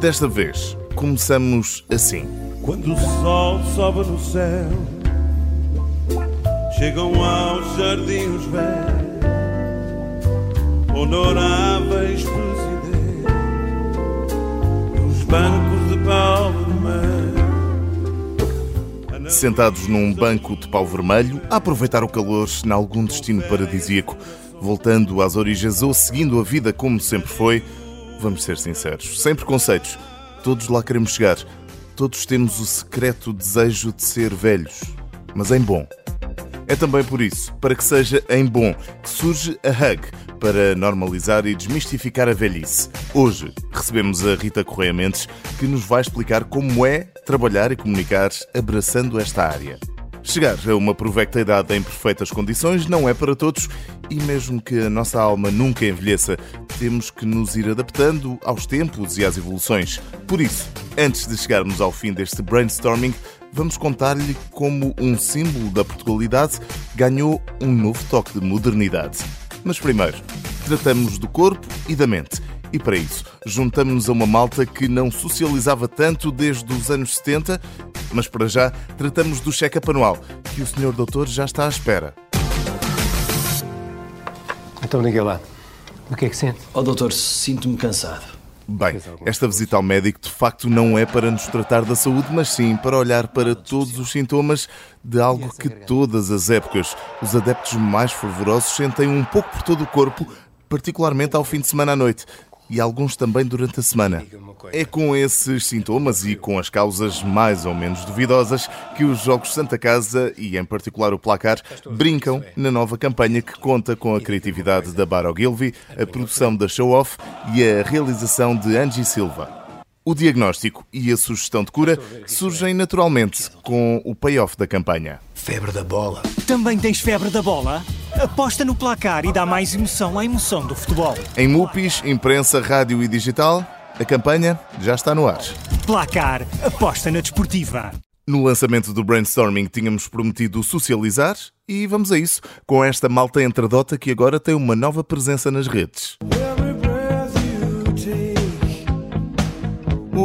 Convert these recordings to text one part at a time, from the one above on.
Desta vez, começamos assim. Quando o sol sobe no céu, chegam aos jardins velhos, honoráveis presidentes, dos bancos de pau vermelho. Sentados num banco de pau vermelho, a aproveitar o calor em algum destino paradisíaco, voltando às origens ou seguindo a vida como sempre foi, vamos ser sinceros, sem preconceitos, todos lá queremos chegar. Todos temos o secreto desejo de ser velhos, mas em bom. É também por isso, para que seja em bom, que surge a Hug, para normalizar e desmistificar a velhice. Hoje recebemos a Rita Correia Mendes, que nos vai explicar como é trabalhar e comunicar abraçando esta área. Chegar a uma provecta idade em perfeitas condições não é para todos e mesmo que a nossa alma nunca envelheça, temos que nos ir adaptando aos tempos e às evoluções. Por isso, antes de chegarmos ao fim deste brainstorming, vamos contar-lhe como um símbolo da Portugalidade ganhou um novo toque de modernidade. Mas primeiro, tratamos do corpo e da mente. E para isso, juntamos-nos a uma malta que não socializava tanto desde os anos 70, mas para já tratamos do check-up anual, que o senhor doutor já está à espera. Então diga lá, o que é que sente? Oh, doutor, sinto-me cansado. Bem, esta visita ao médico de facto não é para nos tratar da saúde, mas sim para olhar para todos os sintomas de algo que todas as épocas os adeptos mais fervorosos sentem um pouco por todo o corpo, particularmente ao fim de semana à noite e alguns também durante a semana. É com esses sintomas e com as causas mais ou menos duvidosas que os Jogos Santa Casa e, em particular, o Placar brincam na nova campanha que conta com a criatividade da Bar Ogilvy, a produção da Show Off e a realização de Angie Silva. O diagnóstico e a sugestão de cura surgem naturalmente com o payoff da campanha. Febre da bola. Também tens febre da bola? Aposta no placar e dá mais emoção à emoção do futebol. Em MUPIs, imprensa, rádio e digital, a campanha já está no ar. Placar, aposta na desportiva. No lançamento do Brainstorming tínhamos prometido socializar e vamos a isso, com esta malta entradota que agora tem uma nova presença nas redes.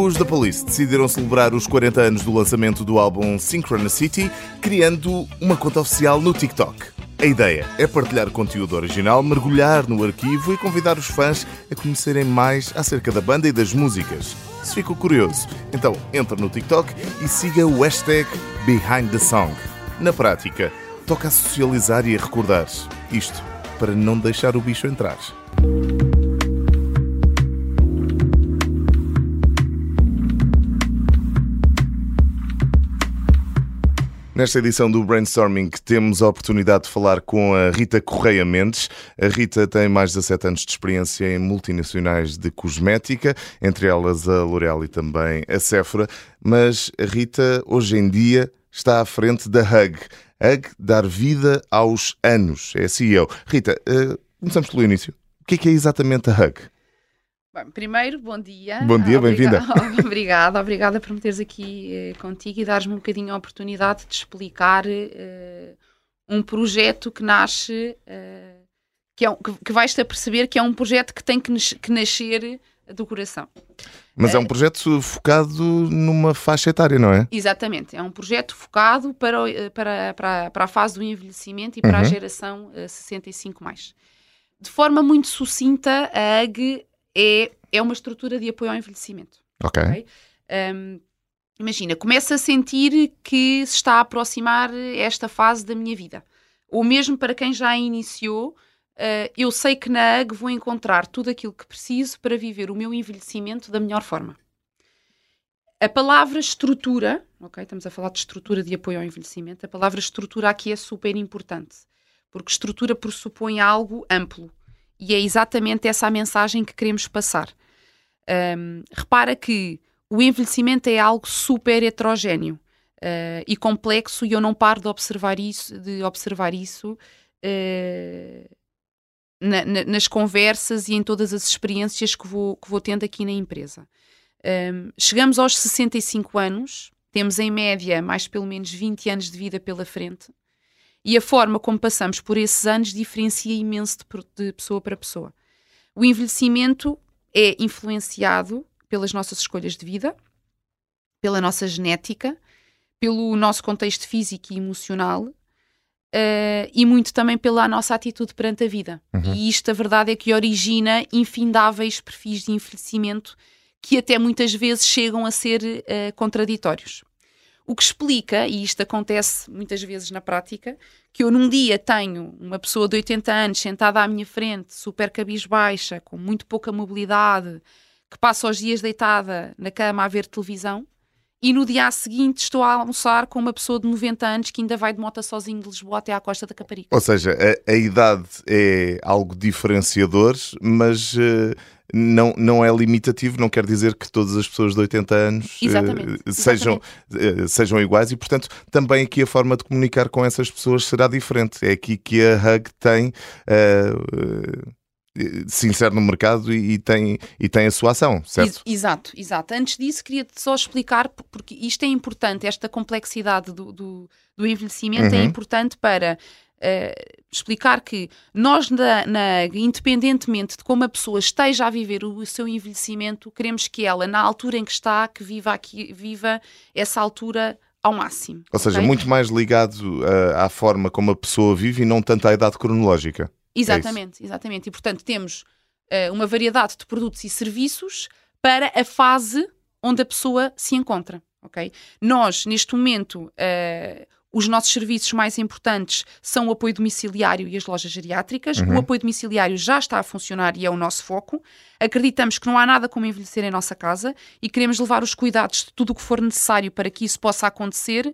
Os The Police decidiram celebrar os 40 anos do lançamento do álbum Synchronicity, criando uma conta oficial no TikTok. A ideia é partilhar conteúdo original, mergulhar no arquivo e convidar os fãs a conhecerem mais acerca da banda e das músicas. Se ficou curioso, então entra no TikTok e siga o hashtag Behind the Song. Na prática, toca a socializar e a recordar. Isto para não deixar o bicho entrar. Nesta edição do Brainstorming temos a oportunidade de falar com a Rita Correia Mendes. A Rita tem mais de 17 anos de experiência em multinacionais de cosmética, entre elas a L'Oréal e também a Sephora, mas a Rita hoje em dia está à frente da Hug. Hug, dar vida aos anos, é CEO. Rita, eh, começamos pelo início. O que é, que é exatamente a Hug? Bem, primeiro, bom dia. Bom dia, bem-vinda. obrigada, obrigada por me teres aqui eh, contigo e dares-me um bocadinho a oportunidade de explicar eh, um projeto que nasce, eh, que, é, que, que vais-te a perceber que é um projeto que tem que, nas- que nascer do coração. Mas é um projeto focado numa faixa etária, não é? Exatamente, é um projeto focado para, o- para, para, para a fase do envelhecimento e para a Uhum. geração eh, 65 mais. De forma muito sucinta, a AG é, é uma estrutura de apoio ao envelhecimento. Ok. Ok. Um, imagina, começo a sentir que se está a aproximar esta fase da minha vida. Ou mesmo para quem já iniciou, uh, eu sei que na AG vou encontrar tudo aquilo que preciso para viver o meu envelhecimento da melhor forma. A palavra estrutura, ok? Estamos a falar de estrutura de apoio ao envelhecimento. A palavra estrutura aqui é super importante, porque estrutura pressupõe algo amplo e é exatamente essa a mensagem que queremos passar. Um, repara que o envelhecimento é algo super heterogéneo uh, e complexo e eu não paro de observar isso, de observar isso uh, na- na- nas conversas e em todas as experiências que vou, que vou tendo aqui na empresa. Um, chegamos aos 65 anos, temos em média mais pelo menos 20 anos de vida pela frente e a forma como passamos por esses anos diferencia imenso de, de pessoa para pessoa. O envelhecimento é influenciado pelas nossas escolhas de vida, pela nossa genética, pelo nosso contexto físico e emocional. eh, e muito também pela nossa atitude perante a vida. E isto, a verdade, é que origina infindáveis perfis de envelhecimento que até muitas vezes chegam a ser eh, contraditórios. O que explica, e isto acontece muitas vezes na prática, que eu num dia tenho uma pessoa de 80 anos sentada à minha frente, super cabisbaixa, com muito pouca mobilidade, que passa os dias deitada na cama a ver televisão, e no dia seguinte estou a almoçar com uma pessoa de 90 anos que ainda vai de moto sozinho de Lisboa até à Costa da Caparica. Ou seja, a, a idade é algo diferenciador, mas eh, não, não é limitativo, não quer dizer que todas as pessoas de 80 anos Exatamente, sejam, eh, sejam iguais e, portanto, também aqui a forma de comunicar com essas pessoas será diferente. É aqui que a Hug tem. Se insere no mercado e, e tem, e tem a sua ação, certo? Ex- Exato, exato. Antes disso, queria só explicar, porque isto é importante, esta complexidade do, do, do envelhecimento é Uhum. importante para eh, explicar que nós, na, na- independentemente de como a pessoa esteja a viver o, o seu envelhecimento, queremos que ela, na altura em que está, que viva, aqui, viva essa altura ao máximo. Ou seja, ok? muito mais ligado eh, à forma como a pessoa vive e não tanto à idade cronológica. Exatamente, exatamente. E portanto temos eh, uma variedade de produtos e serviços para a fase onde a pessoa se encontra. ok? Nós, neste momento, eh, os nossos serviços mais importantes são o apoio domiciliário e as lojas geriátricas. O apoio domiciliário já está a funcionar e é o nosso foco. Acreditamos que não há nada como envelhecer em nossa casa e queremos levar os cuidados de tudo o que for necessário para que isso possa acontecer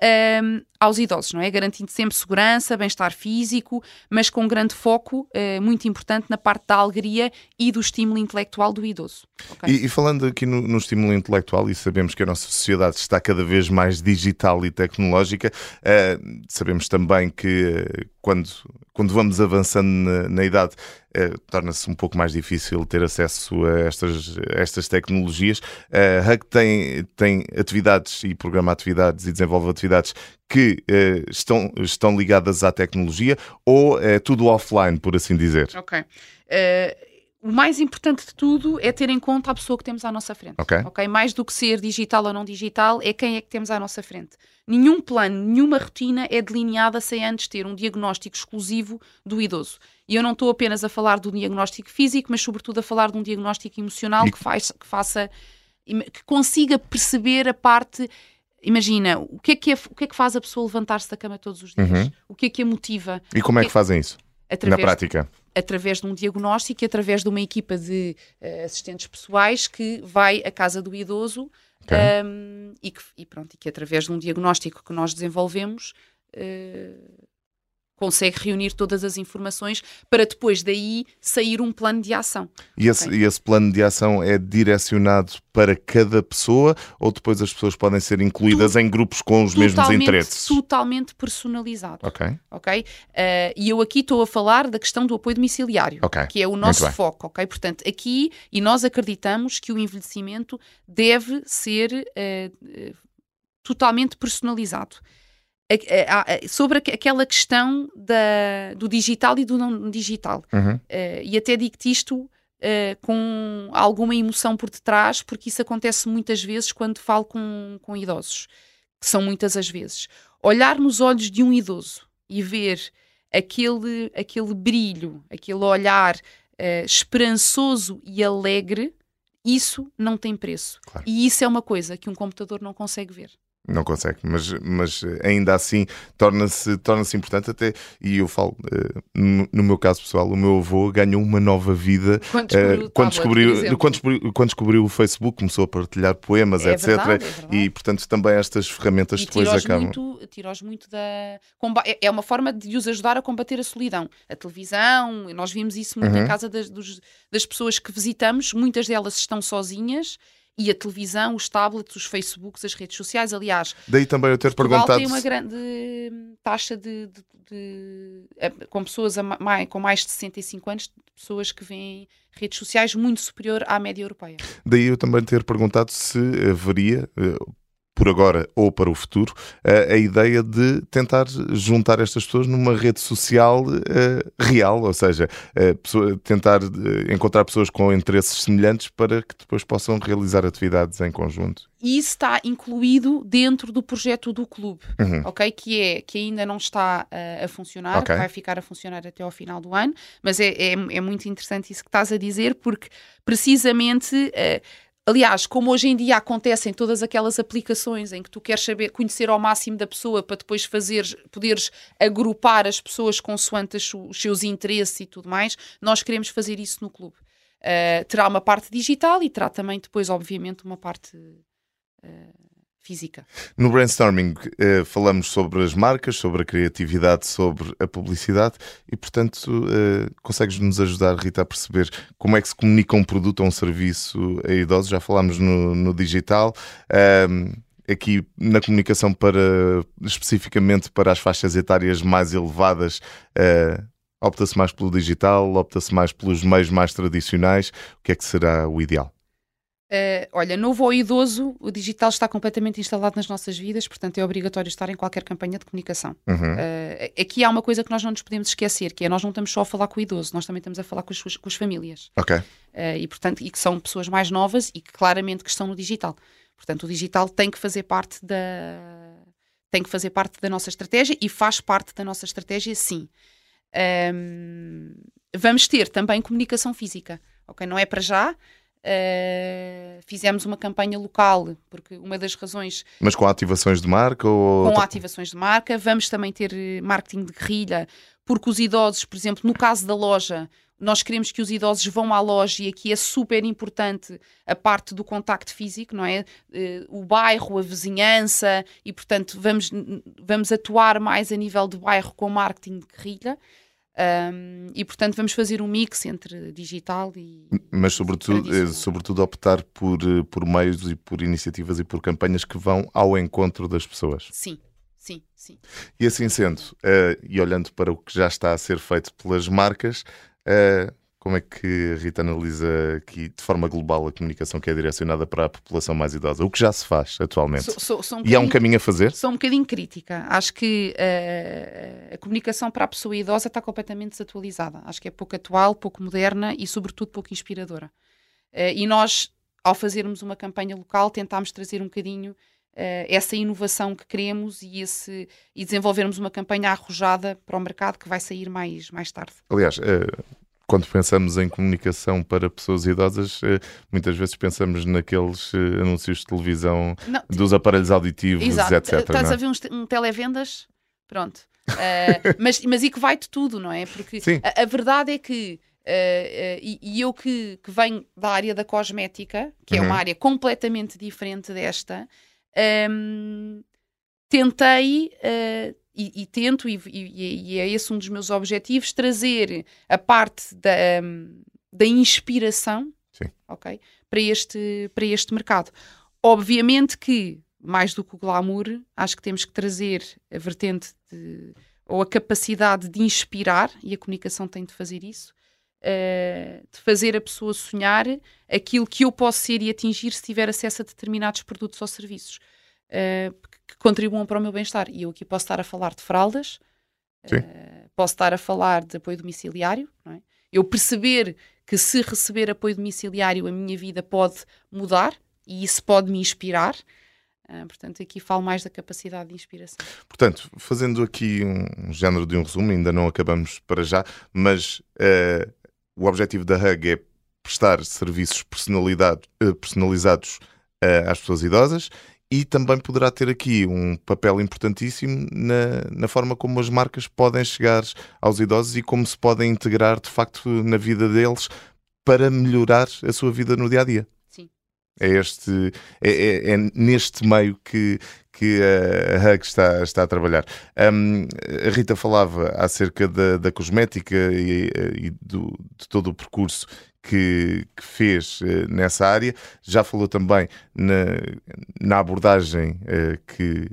ehm, aos idosos, não é? Garantindo sempre segurança, bem-estar físico, mas com um grande foco eh, muito importante na parte da alegria e do estímulo intelectual do idoso. ok? E, e falando aqui no, no estímulo intelectual, e sabemos que a nossa sociedade está cada vez mais digital e tecnológica, eh, sabemos também que eh, quando, quando vamos avançando na, na idade, eh, torna-se um pouco mais difícil ter acesso a estas, a estas tecnologias. A Hug tem, tem atividades e programa atividades e desenvolve atividades que eh, estão, estão ligadas à tecnologia ou é tudo offline, por assim dizer? Ok. Eh, o mais importante de tudo é ter em conta a pessoa que temos à nossa frente. Ok. Mais do que ser digital ou não digital, é quem é que temos à nossa frente. Nenhum plano, nenhuma rotina é delineada sem antes ter um diagnóstico exclusivo do idoso. E eu não estou apenas a falar do diagnóstico físico, mas sobretudo a falar de um diagnóstico emocional E- que, faz, que faça que consiga perceber a parte. Imagina, o que, é que é- o que é que faz a pessoa levantar-se da cama todos os dias? Uhum. O que é que a motiva? E como é que fazem isso? Na Através prática? Através de um diagnóstico e através de uma equipa de eh, assistentes pessoais que vai à casa do idoso Ok. um, e, que, e pronto, e que através de um diagnóstico que nós desenvolvemos eh, consegue reunir todas as informações para depois daí sair um plano de ação. E esse, Ok. e esse plano de ação é direcionado para cada pessoa ou depois as pessoas podem ser incluídas em grupos com os mesmos interesses? totalmente personalizado. Ok. ok? Eh, e eu aqui estou a falar da questão do apoio domiciliário, Ok, que é o nosso foco, ok? Portanto, aqui, e nós acreditamos que o envelhecimento deve ser eh, totalmente personalizado. A- a- a- sobre aqu- aquela questão da- do digital e do não digital. Uhum. Eh, e até digo-te isto eh, com alguma emoção por detrás, porque isso acontece muitas vezes quando falo com, com idosos, que são muitas as vezes. Olhar nos olhos de um idoso e ver aquele, aquele brilho, aquele olhar eh, esperançoso e alegre, isso não tem preço. Claro. E isso é uma coisa que um computador não consegue ver. Não consegue, mas, mas ainda assim torna-se torna importante até, e eu falo, eh, no, meu caso pessoal, o meu avô ganhou uma nova vida Quando eh, descobriu o quando, descobriu, quando, descobriu, quando descobriu o Facebook, começou a partilhar poemas, É etc. verdade, é verdade. e portanto também estas ferramentas E depois acabam. muito, tira-os muito da. é- É uma forma de os ajudar a combater a solidão. A televisão, nós vimos isso muito Uhum. em casa das, dos- das pessoas que visitamos, muitas delas estão sozinhas. E a televisão, os tablets, os Facebooks, as redes sociais, aliás, Daí também eu ter Portugal perguntado. tem uma grande taxa de, de- de- eh, com pessoas a ma- mai- com mais de 65 anos, pessoas que veem redes sociais muito superior à média europeia. Daí eu também ter perguntado se haveria, eh, por agora ou para o futuro, a, a ideia de tentar juntar estas pessoas numa rede social eh, real, ou seja, eh, pessoa- tentar eh, encontrar pessoas com interesses semelhantes para que depois possam realizar atividades em conjunto. E isso está incluído dentro do projeto do clube, ok? Que é que ainda não está a funcionar, Uhum. Ok. que vai ficar a funcionar até ao final do ano, mas é, é, é muito interessante isso que estás a dizer, porque precisamente. Aliás, como hoje em dia acontecem todas aquelas aplicações em que tu queres saber, conhecer ao máximo da pessoa para depois fazeres, poderes agrupar as pessoas consoante os seus interesses e tudo mais, nós queremos fazer isso no clube. Ah, terá uma parte digital e terá também depois, obviamente, uma parte física. No brainstorming eh, falamos sobre as marcas, sobre a criatividade, sobre a publicidade e, portanto, eh, consegues nos ajudar, Rita, a perceber como é que se comunica um produto ou um serviço a idosos? Já falámos no, no digital. Ahm, aqui na comunicação para especificamente para as faixas etárias mais elevadas, eh, opta-se mais pelo digital, opta-se mais pelos meios mais tradicionais. O que é que será o ideal? Uh, olha, novo ou idoso, o digital está completamente instalado nas nossas vidas, portanto é obrigatório estar em qualquer campanha de comunicação. Uhum. Uh, aqui há uma coisa que nós não nos podemos esquecer, que é nós não estamos só a falar com o idoso, nós também estamos a falar com as, com as famílias. Ok. Uh, e portanto, e que são pessoas mais novas e que claramente que estão no digital. Portanto, o digital tem que fazer parte da tem que fazer parte da nossa estratégia e faz parte da nossa estratégia, sim. Um, vamos ter também comunicação física, ok? Não é para já. Uh, fizemos uma campanha local, porque uma das razões Mas com ativações de marca ou com ativações de marca. Vamos também ter eh, marketing de guerrilha, porque os idosos, por exemplo, no caso da loja, nós queremos que os idosos vão à loja e aqui é super importante a parte do contacto físico, não é? Eh, O bairro, a vizinhança e, portanto, vamos, vamos atuar mais a nível de bairro com marketing de guerrilha. Um, e portanto vamos fazer um mix entre digital e Mas sobretudo, eh, sobretudo optar por, eh, por meios e por iniciativas e por campanhas que vão ao encontro das pessoas. sim, sim, sim. E assim sendo, eh, e olhando para o que já está a ser feito pelas marcas, eh, como é que a Rita analisa aqui de forma global a comunicação que é direcionada para a população mais idosa? O que já se faz atualmente? Sou- sou- sou um E há um caminho a fazer? Sou um bocadinho crítica. Acho que a comunicação para a pessoa idosa está completamente desatualizada. Acho que é pouco atual, pouco moderna e, sobretudo, pouco inspiradora. Eh, e nós, ao fazermos uma campanha local, tentámos trazer um bocadinho eh, essa inovação que queremos e, esse, e desenvolvermos uma campanha arrojada para o mercado que vai sair mais, mais tarde. Aliás, eh, quando pensamos em comunicação para pessoas idosas, muitas vezes pensamos naqueles anúncios de televisão Não, dos aparelhos auditivos, Exato. etc. Estás é? a ver uns te- um televendas? Pronto. Eh, mas, mas e que vai de tudo, não é? Porque a, a verdade é que, eh, eh, e, e eu que, que venho da área da cosmética, que é Uhum. uma área completamente diferente desta, ehm, tentei. e, e tento, e, e- é esse um dos meus objetivos, trazer a parte da, ehm, da inspiração Sim. ok, para, este, para este mercado. Obviamente que, mais do que o glamour, acho que temos que trazer a vertente de, ou a capacidade de inspirar, e a comunicação tem de fazer isso, eh, de fazer a pessoa sonhar aquilo que eu posso ser e atingir se tiver acesso a determinados produtos ou serviços eh, que contribuam para o meu bem-estar. E eu aqui posso estar a falar de fraldas, eh, posso estar a falar de apoio domiciliário, é? eu perceber que se receber apoio domiciliário a minha vida pode mudar e isso pode me inspirar. Ah, portanto, aqui falo mais da capacidade de inspiração. Portanto, fazendo aqui um género de um resumo, ainda não acabamos para já, mas eh, o objetivo da Hug é prestar serviços eh, personalizados eh, às pessoas idosas e também poderá ter aqui um papel importantíssimo na, na forma como as marcas podem chegar aos idosos e como se podem integrar de facto na vida deles para melhorar a sua vida no dia a dia. É, este, é, é- é neste meio que, que a Hug está, está a trabalhar. Um, a Rita falava acerca da, da cosmética e, e do- de todo o percurso que, que fez eh, nessa área. Já falou também na, na abordagem eh, que,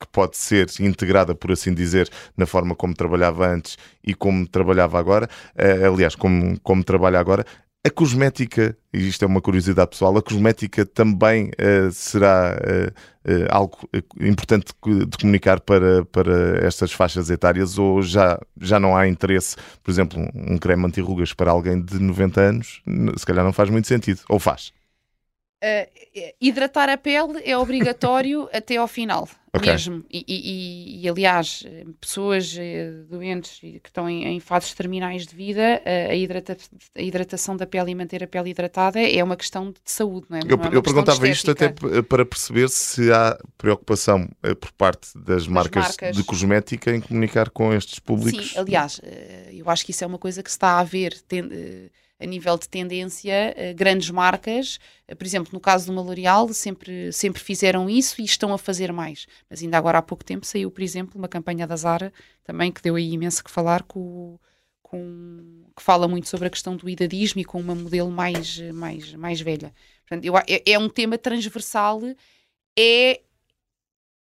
que pode ser integrada, por assim dizer, na forma como trabalhava antes e como trabalhava agora. Eh, aliás, como, como trabalha agora. A cosmética, e isto é uma curiosidade pessoal, a cosmética também eh, será eh, eh, algo importante de comunicar para, para estas faixas etárias ou já, já não há interesse? Por exemplo, um creme anti-rugas para alguém de 90 anos, se calhar não faz muito sentido. Ou faz? Hidratar a pele é obrigatório até ao final, Ok. mesmo. E, e- e- aliás, pessoas eh, doentes que estão em, em fases terminais de vida, eh, a, hidrata- a hidratação da pele e manter a pele hidratada é uma questão de saúde, não é? Eu, Não é eu perguntava isto até para perceber se há preocupação eh, por parte das marcas, marcas. de cosmética em comunicar com estes públicos. Sim, aliás, eu acho que isso é uma coisa que se está a ver eh, a nível de tendência, eh, grandes marcas, eh, por exemplo, no caso uma L'Oréal, sempre, sempre fizeram isso e estão a fazer mais. Mas ainda agora há pouco tempo saiu, por exemplo, uma campanha da Zara, também que deu aí imenso que falar, com, com- que fala muito sobre a questão do idadismo e com uma modelo mais, mais, mais velha. Portanto, eu é, é um tema transversal, é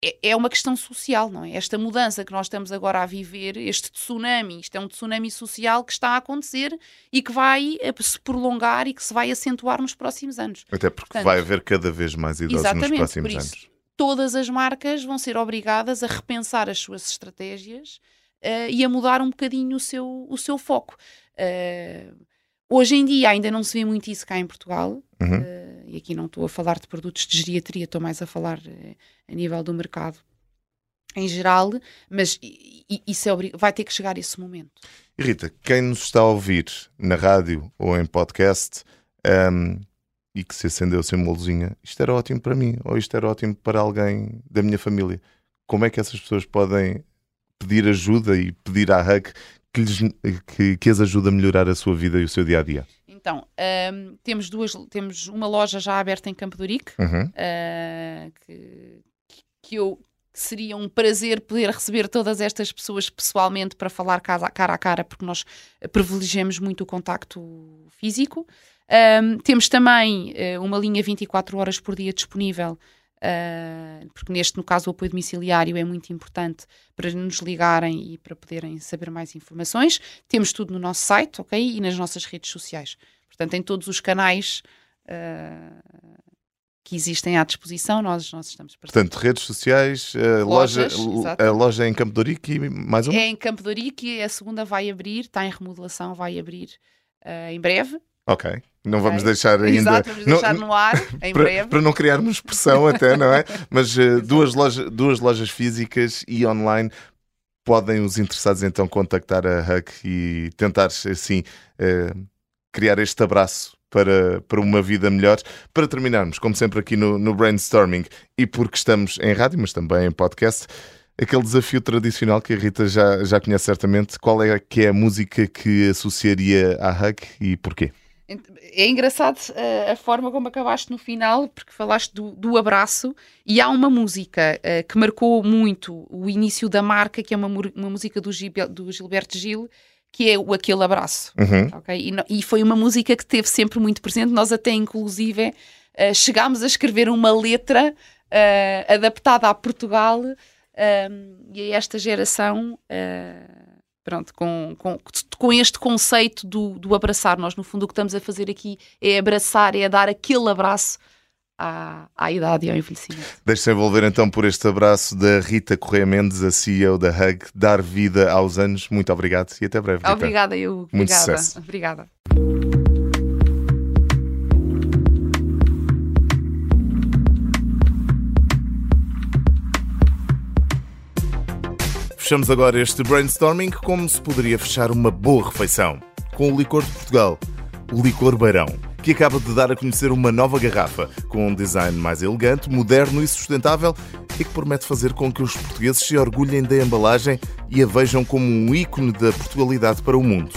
é- é uma questão social, não é? Esta mudança que nós estamos agora a viver, este tsunami, isto é um tsunami social que está a acontecer e que vai se prolongar e que se vai acentuar nos próximos anos. Até porque Portanto, vai haver cada vez mais idosos nos próximos isso, anos. Todas as marcas vão ser obrigadas a repensar as suas estratégias eh, e a mudar um bocadinho o seu, o seu foco. Eh, hoje em dia ainda não se vê muito isso cá em Portugal, Uhum. eh, e aqui não estou a falar de produtos de geriatria, estou mais a falar eh, a nível do mercado em geral, mas isso é vai ter que chegar esse momento. Rita, quem nos está a ouvir na rádio ou em podcast ahm, e que se acendeu sem uma isto era ótimo para mim ou isto era ótimo para alguém da minha família. Como é que essas pessoas podem pedir ajuda e pedir à HUG que, lhes, que, que as ajude a melhorar a sua vida e o seu dia a dia? Então, ahm, temos duas, temos uma loja já aberta em Campo de Ourique, Uhum. uh, que, que eu que seria um prazer poder receber todas estas pessoas pessoalmente para falar cara a cara, porque nós privilegiamos muito o contacto físico. Um, temos também uh, uma linha 24 horas por dia disponível, uh, porque neste, no caso, o apoio domiciliário é muito importante para nos ligarem e para poderem saber mais informações. Temos tudo no nosso site, ok? E nas nossas redes sociais. Portanto, em todos os canais uh, que existem à disposição, nós, nós estamos presentes. Portanto, redes sociais, a loja, Lojas, exato. a loja em Campo de e mais uma? É em Campo de a segunda vai abrir, está em remodelação, vai abrir uh, em breve. Ok. Não vamos deixar ainda. Exato, vamos não- deixar no ar, em para, breve. para não criarmos pressão até, não é? Mas eh, duas, loja, duas lojas físicas e online podem os interessados então contactar a HUC e tentar assim eh, criar este abraço para, para uma vida melhor. Para terminarmos, como sempre aqui no, no Brainstorming e porque estamos em rádio, mas também em podcast, aquele desafio tradicional que a Rita já, já conhece certamente, qual é que é a música que associaria à HUC e porquê? É engraçado uh, a forma como acabaste no final, porque falaste do, do abraço, e há uma música uh, que marcou muito o início da marca, que é uma, uma música do, Gil- do Gilberto Gil, que é o Aquele Abraço. Uhum. ok? E, no- e foi uma música que teve sempre muito presente. Nós até, inclusive, eh, chegámos a escrever uma letra eh, adaptada a Portugal eh, e a esta geração, eh, pronto, com, com, com este conceito do, do abraçar. Nós, no fundo, o que estamos a fazer aqui é abraçar, é dar aquele abraço à, à idade e ao envelhecimento. Deixe-se envolver então por este abraço da Rita Correia Mendes, a CEO da HUG, dar vida aos anos. Muito obrigado e até breve. Rita. Obrigada, eu. Muito Obrigada. sucesso. Obrigada. Fechamos agora este brainstorming como se poderia fechar uma boa refeição. Com o licor de Portugal, o licor Beirão, que acaba de dar a conhecer uma nova garrafa com um design mais elegante, moderno e sustentável e que promete fazer com que os portugueses se orgulhem da embalagem e a vejam como um ícone da Portugalidade para o mundo.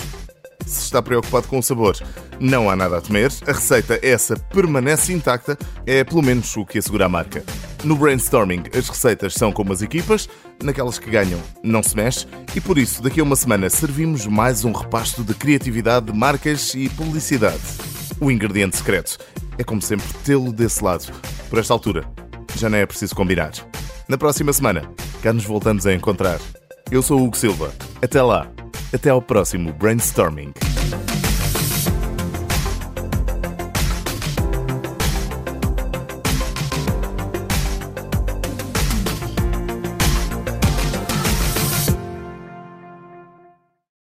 Se está preocupado com o sabor, não há nada a temer. A receita, essa, permanece intacta. É pelo menos o que assegura a marca. No brainstorming, as receitas são como as equipas, naquelas que ganham, não se mexe, e por isso, daqui a uma semana, servimos mais um repasto de criatividade, marcas e publicidade. O ingrediente secreto é, como sempre, tê-lo desse lado. Por esta altura, já não é preciso combinar. Na próxima semana, cá nos voltamos a encontrar. Eu sou o Hugo Silva. Até lá. Até ao próximo Brainstorming.